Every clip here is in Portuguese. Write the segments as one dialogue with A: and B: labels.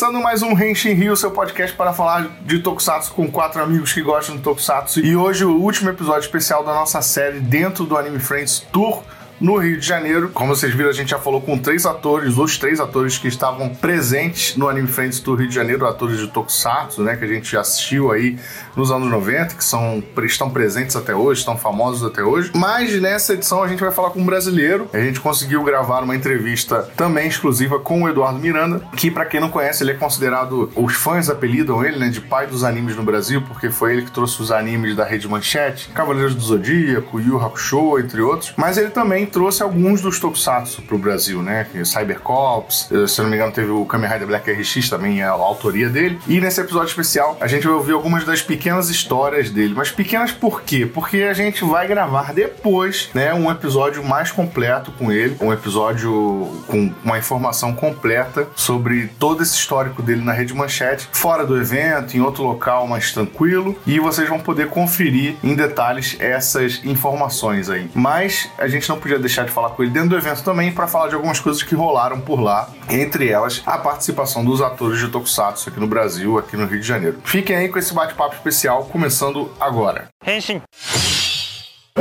A: Começando mais um Henshin Rio, seu podcast para falar de Tokusatsu com quatro amigos que gostam de Tokusatsu. E hoje o último episódio especial da nossa série dentro do Anime Friends Tour no Rio de Janeiro. Como vocês viram, a gente já falou com três atores, os três atores que estavam presentes no Anime Friends do Rio de Janeiro, atores de Tokusatsu, né, que a gente assistiu aí nos anos 90, que são, estão presentes até hoje, estão famosos até hoje. Mas nessa edição a gente vai falar com um brasileiro. A gente conseguiu gravar uma entrevista também exclusiva com o Eduardo Miranda, que para quem não conhece, ele é considerado, os fãs apelidam ele, né, de pai dos animes no Brasil, porque foi ele que trouxe os animes da Rede Manchete, Cavaleiros do Zodíaco, Yu Hakusho, entre outros. Mas ele também trouxe alguns dos tokusatsu pro Brasil, né? Cybercops, eh, se não me engano, teve o Kamen Rider Black RX também, é a autoria dele. E nesse episódio especial, a gente vai ouvir algumas das pequenas histórias dele. Mas pequenas por quê? Porque a gente vai gravar depois, né, um episódio mais completo com ele, um episódio com uma informação completa sobre todo esse histórico dele na Rede Manchete, fora do evento, em outro local mais tranquilo, e vocês vão poder conferir em detalhes essas informações aí. Mas a gente não podia deixar de falar com ele dentro do evento também para falar de algumas coisas que rolaram por lá, entre elas a participação dos atores de Tokusatsu aqui no Brasil, aqui no Rio de Janeiro. Fiquem aí com esse bate-papo especial começando agora.
B: Henshin.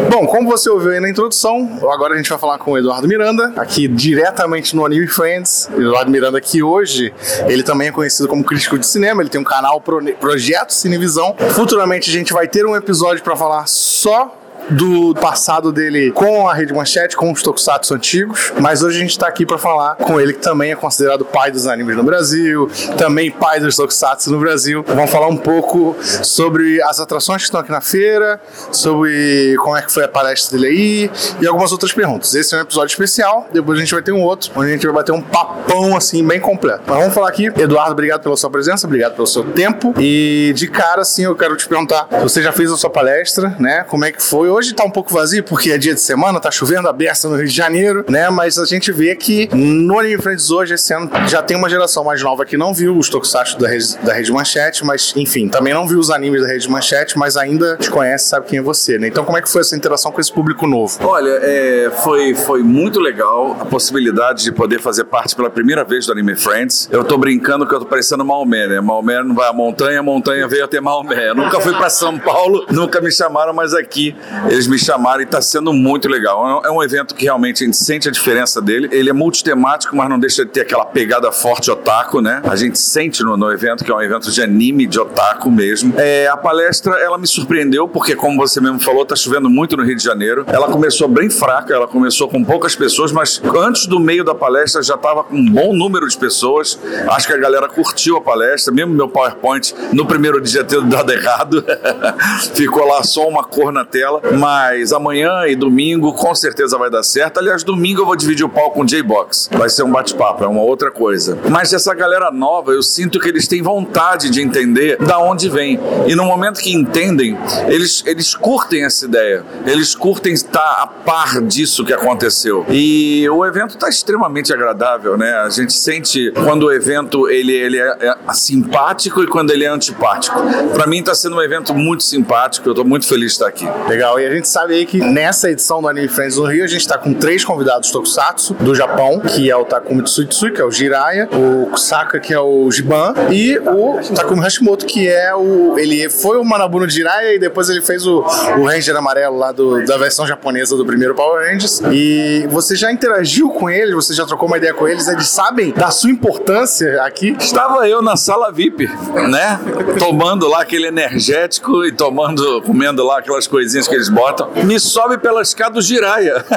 A: Bom, como você ouviu aí na introdução, agora a gente vai falar com o Eduardo Miranda, aqui diretamente no Anime Friends. Eduardo Miranda, que hoje ele também é conhecido como crítico de cinema, ele tem um canal Pro Projeto Cinevisão. Futuramente a gente vai ter um episódio para falar só do passado dele com a Rede Manchete, com os tokusatsu antigos, mas hoje a gente está aqui para falar com ele que também é considerado pai dos animes no Brasil, também pai dos tokusatsu no Brasil. Vamos falar um pouco sobre as atrações que estão aqui na feira, sobre como é que foi a palestra dele aí e algumas outras perguntas. Esse é um episódio especial, depois a gente vai ter um outro, onde a gente vai bater um papão assim bem completo. Mas vamos falar aqui, Eduardo, obrigado pela sua presença, obrigado pelo seu tempo e de cara assim eu quero te perguntar, você já fez a sua palestra, né? Como é que foi? Hoje tá um pouco vazio porque é dia de semana, tá chovendo a beça no Rio de Janeiro, né? Mas a gente vê que no Anime Friends hoje, esse ano, já tem uma geração mais nova que não viu os tokusatsu da Rede, da Rede Manchete, mas enfim, também não viu os animes da Rede Manchete, mas ainda te conhece, sabe quem é você, né? Então como é que foi essa interação com esse público novo?
C: Olha, é, foi, foi muito legal a possibilidade de poder fazer parte pela primeira vez do Anime Friends. Eu tô brincando que eu tô parecendo Maomé, né? Maomé não vai à montanha, a montanha veio até Maomé. Eu nunca fui para São Paulo, nunca me chamaram, mas aqui eles me chamaram e está sendo muito legal. É um evento que realmente a gente sente a diferença dele. Ele é multitemático, mas não deixa de ter aquela pegada forte otaku, né? A gente sente no, no evento que é um evento de anime, de otaku mesmo. É, a palestra, ela me surpreendeu, porque como você mesmo falou, tá chovendo muito no Rio de Janeiro. Ela começou bem fraca, ela começou com poucas pessoas, mas antes do meio da palestra já estava com um bom número de pessoas. Acho que a galera curtiu a palestra, mesmo meu PowerPoint no primeiro dia ter dado errado. Ficou lá só uma cor na tela, mas amanhã e domingo com certeza vai dar certo. Aliás, domingo eu vou dividir o palco com o J-Box. Vai ser um bate-papo, é uma outra coisa. Mas essa galera nova, eu sinto que eles têm vontade de entender da onde vem. E no momento que entendem, eles, eles curtem essa ideia. Eles curtem estar a par disso que aconteceu. E o evento está extremamente agradável, né? A gente sente quando o evento ele, ele é, é simpático e quando ele é antipático. Para mim está sendo um evento muito simpático, eu estou muito feliz de estar aqui.
A: Legal, e a gente sabe aí que nessa edição do Anime Friends no Rio, a gente está com três convidados tokusatsu do Japão, que é o Takumi Tsuitsui, que é o Jiraiya, o Kusaka, que é o Jiban, e o Takumi Hashimoto, que é o... Ele foi o Manabu no Jiraiya e depois ele fez o, o Ranger amarelo lá do, da versão japonesa do primeiro Power Rangers. E você já interagiu com eles, você já trocou uma ideia com eles, eles sabem da sua importância aqui?
C: Estava eu na sala VIP, né? Tomando lá aquele energético e tomando, comendo lá aquelas coisinhas que eles botam. Me sobe pela escada do Jiraya.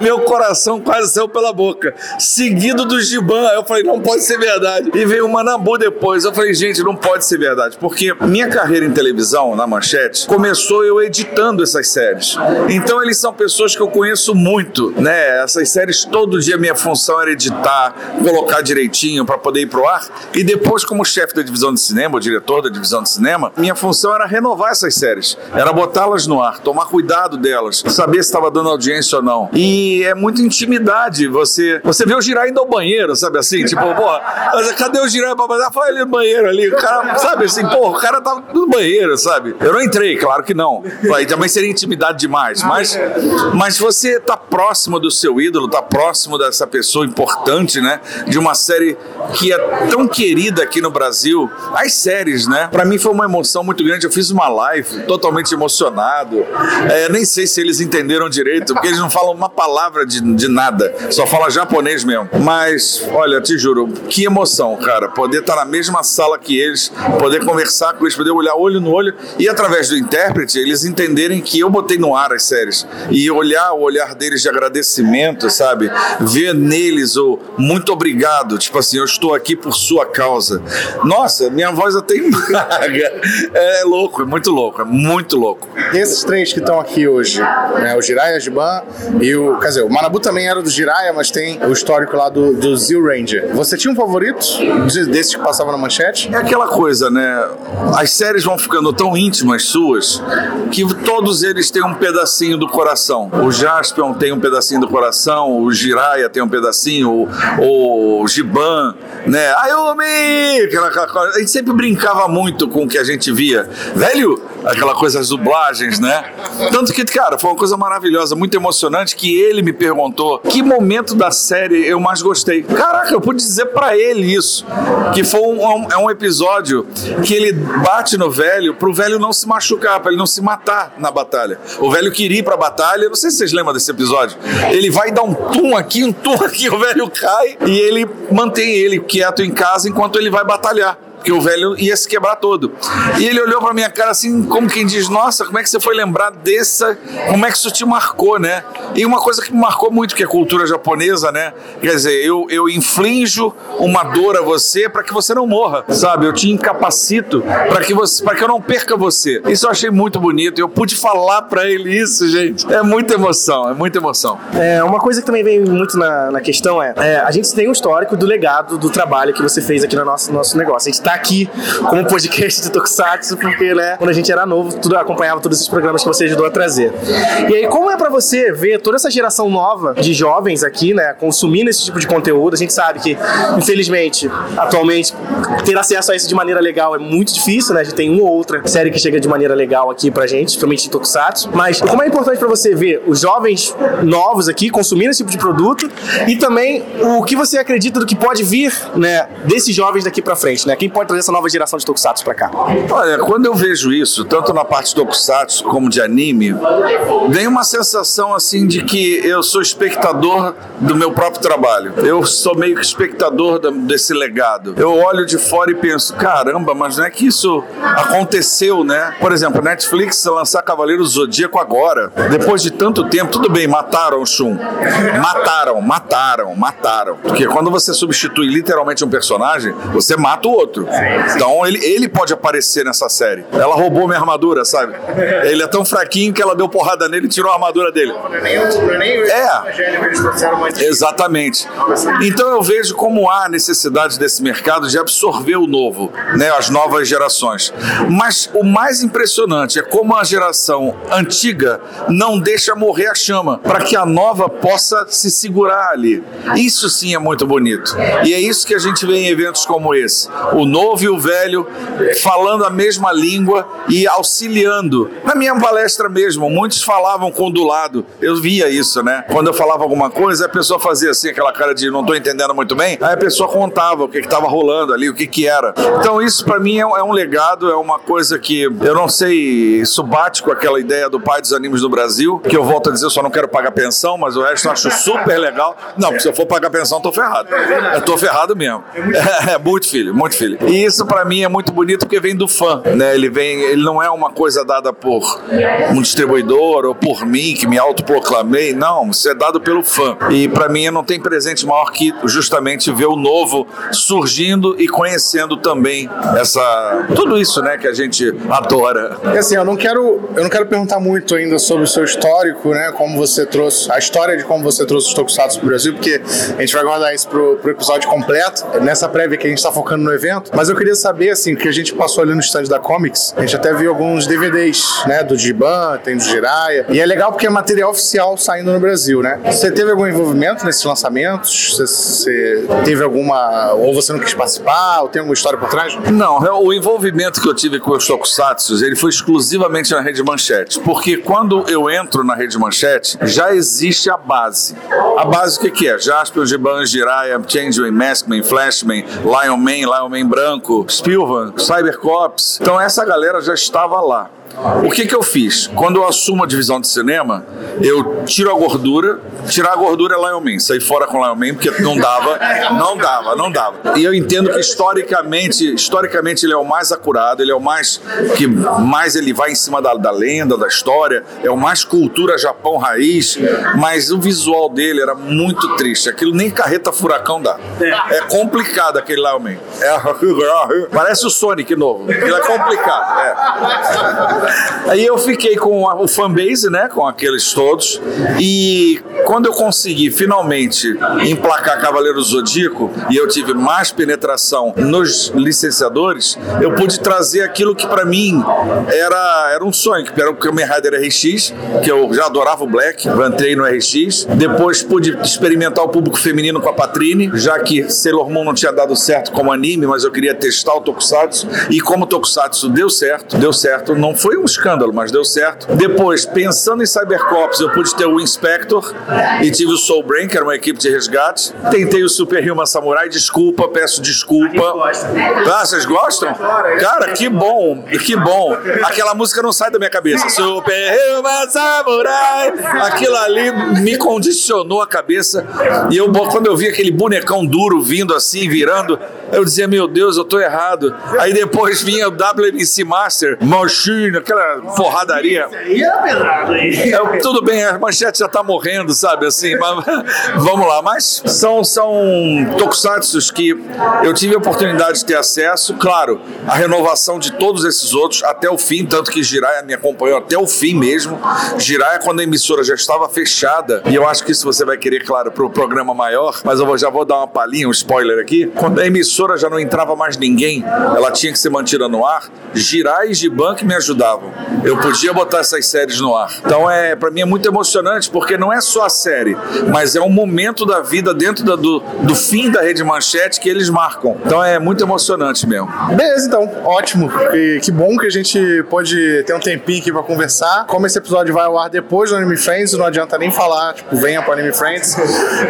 C: Meu coração quase saiu pela boca. Seguido do Giban. Eu falei, não pode ser verdade. E veio o Manabu depois. Eu falei, gente, não pode ser verdade. Porque minha carreira em televisão, na manchete, começou eu editando essas séries. Então eles são pessoas que eu conheço muito, né? Essas séries, todo dia minha função era editar, colocar direitinho para poder ir pro ar. E depois, como chefe da divisão de cinema, o diretor da divisão de cinema, minha função era renovar essas séries séries. Era botá-las no ar, tomar cuidado delas, saber se estava dando audiência ou não. E é muita intimidade. Você, você vê o Girai indo ao banheiro, sabe assim? Tipo, porra, cadê o Girai pra fazer? Foi ali no banheiro ali. O cara, sabe assim, porra, o cara tava no banheiro, sabe? Eu não entrei, claro que não. Aí também seria intimidade demais. Mas, mas você tá próximo do seu ídolo, tá próximo dessa pessoa importante, né? De uma série que é tão querida aqui no Brasil. As séries, né? Pra mim foi uma emoção muito grande. Eu fiz uma live totalmente emocionado. É, nem sei se eles entenderam direito, porque eles não falam uma palavra de, de nada. Só fala japonês mesmo. Mas, olha, te juro, que emoção, cara. Poder estar na mesma sala que eles, poder conversar com eles, poder olhar olho no olho e através do intérprete eles entenderem que eu botei no ar as séries e olhar o olhar deles de agradecimento, sabe? Ver neles o muito obrigado, tipo assim, eu estou aqui por sua causa. Nossa, minha voz até embarga. É louco, é muito louco, é muito louco.
A: Esses três que estão aqui hoje, né, o Jiraiya, Jiban e o. Quer dizer, o Manabu também era do Jiraiya, mas tem o histórico lá do, do Zil Ranger. Você tinha um favorito desses que passavam na manchete?
C: É aquela coisa, né? As séries vão ficando tão íntimas suas que todos eles têm um pedacinho do coração. O Jaspion tem um pedacinho do coração, o Jiraiya tem um pedacinho, o, o Giban, né? Ayumi! Aquela, aquela, a gente sempre brincava muito com o que a gente via. Velho, aquela coisa, as dublagens, né? Tanto que, cara, foi uma coisa maravilhosa, muito emocionante, que ele me perguntou que momento da série eu mais gostei. Caraca, eu pude dizer para ele isso, que foi um, é um episódio que ele bate no velho pro velho não se machucar, para ele não se matar na batalha. O velho queria ir pra batalha, não sei se vocês lembram desse episódio. Ele vai dar um tum aqui, um tum aqui, o velho cai e ele mantém ele quieto em casa enquanto ele vai batalhar porque o velho ia se quebrar todo. E ele olhou para minha cara assim, como quem diz: Nossa, como é que você foi lembrar dessa? Como é que isso te marcou, né? E uma coisa que me marcou muito, que é a cultura japonesa, né? Quer dizer, eu, eu inflijo uma dor a você para que você não morra, sabe? Eu te incapacito para que você, para que eu não perca você. Isso eu achei muito bonito. Eu pude falar para ele isso, gente. É muita emoção, é muita emoção.
B: É, uma coisa que também vem muito na, na questão é, é, a gente tem um histórico do legado do trabalho que você fez aqui no nosso, nosso negócio. A gente tá aqui como podcast de Tokusatsu, porque, né, quando a gente era novo, tudo, acompanhava todos esses programas que você ajudou a trazer. E aí, como é para você ver toda essa geração nova de jovens aqui, né, consumindo esse tipo de conteúdo? A gente sabe que, infelizmente, atualmente, ter acesso a isso de maneira legal é muito difícil, né? A gente tem uma ou outra série que chega de maneira legal aqui pra gente, principalmente em Tokusatsu. Mas como é importante para você ver os jovens novos aqui consumindo esse tipo de produto e também o que você acredita do que pode vir, né, desses jovens daqui para frente, né? Quem pode trazer essa nova geração de Tokusatsu pra cá?
C: Olha, quando eu vejo isso, tanto na parte do Tokusatsu como de anime, vem uma sensação assim de que eu sou espectador do meu próprio trabalho. Eu sou meio que espectador desse legado. Eu olho de fora e penso, caramba, mas não é que isso aconteceu, né? Por exemplo, Netflix lançar Cavaleiro do Zodíaco agora, depois de tanto tempo, tudo bem, mataram o Shun. Mataram, mataram, mataram. Porque quando você substitui literalmente um personagem, você mata o outro. Então ele, ele pode aparecer nessa série. Ela roubou minha armadura, sabe? Ele é tão fraquinho que ela deu porrada nele e tirou a armadura dele. É. Exatamente. Então eu vejo como há necessidade desse mercado de absorver o novo, né? As novas gerações. Mas o mais impressionante é como a geração antiga não deixa morrer a chama para que a nova possa se segurar ali. Isso sim é muito bonito. E é isso que a gente vê em eventos como esse. O novo e o velho falando a mesma língua e auxiliando. Na minha palestra mesmo, muitos falavam com do lado. Eu via isso, né? Quando eu falava alguma coisa, a pessoa fazia assim, aquela cara de não estou entendendo muito bem. Aí a pessoa contava o que estava rolando ali, o que, que era. Então, isso para mim é, é, um legado, é uma coisa que eu não sei, isso bate com aquela ideia do pai dos animes do Brasil, que eu volto a dizer, eu só não quero pagar pensão, mas o resto eu acho super legal. Não, se eu for pagar pensão, eu tô ferrado. Eu tô ferrado mesmo. É, é muito filho, muito filho. E isso para mim é muito bonito porque vem do fã, né? Ele vem, ele não é uma coisa dada por um distribuidor ou por mim que me autoproclamei, não, isso é dado pelo fã. E para mim não tem presente maior que justamente ver o novo surgindo e conhecendo também essa tudo isso, né, que a gente adora.
A: E assim, eu não quero eu não quero perguntar muito ainda sobre o seu histórico, né, como você trouxe a história de como você trouxe os Tokusatsu pro Brasil, porque a gente vai guardar isso pro, pro episódio completo. Nessa prévia que a gente está focando no evento, Mas eu queria saber, assim, que a gente passou ali no stand da Comics, a gente até viu alguns DVDs, né, do Giban, tem do Jiraya, e é legal porque é material oficial saindo no Brasil, né? Você teve algum envolvimento nesses lançamentos? Você, você teve alguma, ou você não quis participar, ou tem alguma história por trás?
C: Não, o envolvimento que eu tive com os Tokusatsu, ele foi exclusivamente na Rede Manchete, porque quando eu entro na Rede Manchete, já existe a base. A base o que, que é? Jasper, Giban, Jiraiya, Changeman, Maskman, Flashman, Lion Man, Lion Man Branco, Spilvan, Cybercops. Então essa galera já estava lá. O que, que eu fiz? Quando eu assumo a divisão de cinema, eu tiro a gordura. Tirar a gordura é Lion Man. Sair fora com Lion Man, porque não dava, não dava, não dava. E eu entendo que historicamente, historicamente ele é o mais acurado, ele é o mais que mais ele vai em cima da, da lenda, da história, é o mais cultura Japão raiz, mas o visual dele era muito triste. Aquilo nem carreta furacão dá. É complicado aquele Lion Man. É, parece o Sonic novo. Ele é complicado. É. Aí eu fiquei com o fanbase, né? Com aqueles todos. E quando eu consegui finalmente emplacar Cavaleiro Zodíaco e eu tive mais penetração nos licenciadores, eu pude trazer aquilo que para mim era, era um sonho, que era o Kamen Rider RX, que eu já adorava o Black, entrei no RX. Depois pude experimentar o público feminino com a Patrine, já que Sailor Moon não tinha dado certo como anime, mas eu queria testar o Tokusatsu. E como o Tokusatsu deu certo, deu certo, não foi foi um escândalo, mas deu certo. Depois, pensando em Cybercops, eu pude ter o Inspector e tive o Soul Brain, que era uma equipe de resgate. Tentei o Super Human Samurai, desculpa, peço desculpa. Ah, vocês gostam? Cara, que bom, que bom. Aquela música não sai da minha cabeça. Super Human Samurai. Aquilo ali me condicionou a cabeça. E eu, quando eu vi aquele bonecão duro vindo assim, virando, eu dizia, meu Deus, eu tô errado. Aí depois vinha o WMC Master, Machine, aquela forradaria.
B: Isso aí é pesado aí.
C: É, tudo bem, a manchete já tá morrendo, sabe, assim, mas, vamos lá. Mas são, são tokusatsus que eu tive a oportunidade de ter acesso, claro, a renovação de todos esses outros até o fim, tanto que Jiraiya me acompanhou até o fim mesmo. Jiraiya, quando a emissora já estava fechada, e eu acho que isso você vai querer, claro, para o programa maior, mas eu já vou dar uma palhinha, um spoiler aqui. Quando a emissora já não entrava mais ninguém, ela tinha que ser mantida no ar, Jiraiya e Giban que me Eu podia botar essas séries no ar. Então, é para mim é muito emocionante, porque não é só a série, mas é um momento da vida dentro da, do, do fim da Rede Manchete que eles marcam. Então, é muito emocionante mesmo.
A: Beleza, então. Ótimo. Que, que bom que a gente pode ter um tempinho aqui pra conversar. Como esse episódio vai ao ar depois do Anime Friends, não adianta nem falar, tipo, venha pro Anime Friends.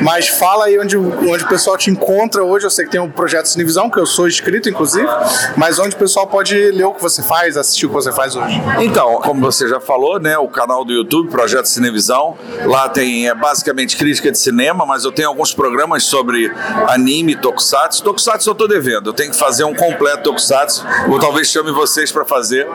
A: Mas fala aí onde, onde o pessoal te encontra hoje. Eu sei que tem um projeto Cinevisão, que eu sou inscrito, inclusive, mas onde o pessoal pode ler o que você faz, assistir o que você faz hoje.
C: Então, como você já falou, né, o canal do YouTube, Projeto Cinevisão, lá tem é, basicamente crítica de cinema, mas eu tenho alguns programas sobre anime, tokusatsu. Tokusatsu eu tô devendo, eu tenho que fazer um completo tokusatsu, ou talvez chame vocês para fazer,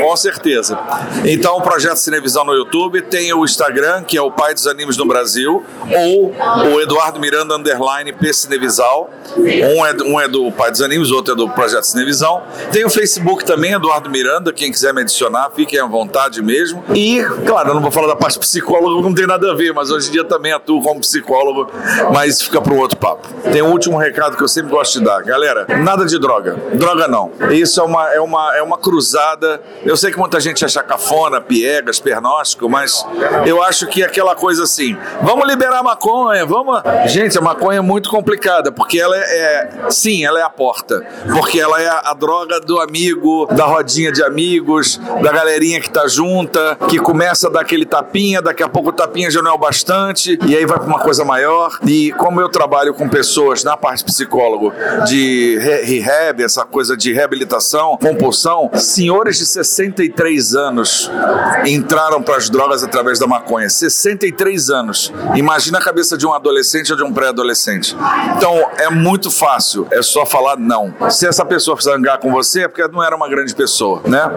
C: com certeza. Então, o Projeto Cinevisão no YouTube, tem o Instagram, que é o pai dos animes no Brasil, ou o Eduardo Miranda Underline P Cinevisal, um é, um é do Pai dos Animes, outro é do Projeto Cinevisão. Tem o Facebook também, Eduardo Miranda, quem quiser me adicionar, fiquem à vontade mesmo. E, claro, eu não vou falar da parte psicóloga, não tem nada a ver, mas hoje em dia também atuo como psicólogo, mas fica para um outro papo. Tem um último recado que eu sempre gosto de dar. Galera, nada de droga. Droga não. Isso é uma, é uma, é uma cruzada. Eu sei que muita gente acha cafona, piegas, pernóstico, mas eu acho que é aquela coisa assim, vamos liberar a maconha, vamos... Gente, a maconha é muito complicada, porque ela é, é, sim, ela é a porta, porque ela é a, a, droga do amigo, da rodinha de amigos, da galerinha que tá junta, que começa a dar aquele tapinha, daqui a pouco o tapinha já não é o bastante, e aí vai para uma coisa maior. E como eu trabalho com pessoas na parte psicólogo de rehab, essa coisa de reabilitação, compulsão, senhores de 63 anos entraram para as drogas através da maconha. 63 anos. Imagina a cabeça de um adolescente ou de um pré-adolescente. Então, é muito fácil, é só falar não. Se essa pessoa zangar com você, é porque não era uma grande pessoa, né?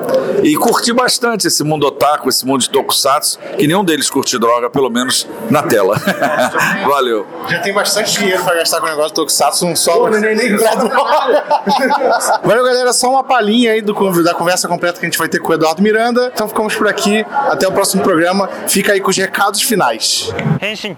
C: E curti bastante esse mundo otaku, esse mundo de tokusatsu, que nenhum deles curte droga, pelo menos na tela. Valeu.
A: Já tem bastante dinheiro pra gastar com o negócio de tokusatsu, não sobra nem nem Valeu, galera. Só uma palhinha aí do, da conversa completa que a gente vai ter com o Eduardo Miranda. Então ficamos por aqui. Até o próximo programa. Fica aí com os recados finais. Henshin.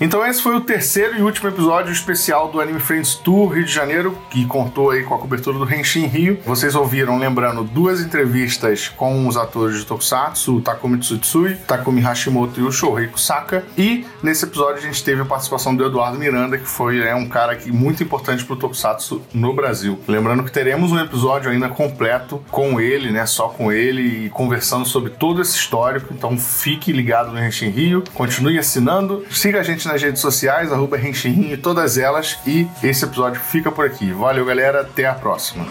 D: Então esse foi o terceiro e último episódio especial do Anime Friends Tour Rio de Janeiro, que contou aí com a cobertura do Henshin Rio. Vocês ouviram, lembrando, duas entrevistas com os atores de Tokusatsu, o Takumi Tsutsui, Takumi Hashimoto e o Shohei Kusaka. E nesse episódio a gente teve a participação do Eduardo Miranda, que foi é, um cara que, muito importante pro Tokusatsu no Brasil. Lembrando que teremos um episódio ainda completo com ele, né? Só com ele e conversando sobre todo esse histórico. Então fique ligado no Henshin Rio, continue assinando, siga a gente nas redes sociais, arroba Henshin, todas elas. E esse episódio fica por aqui. Valeu, galera. Até a próxima.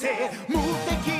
E: você. Mutequim.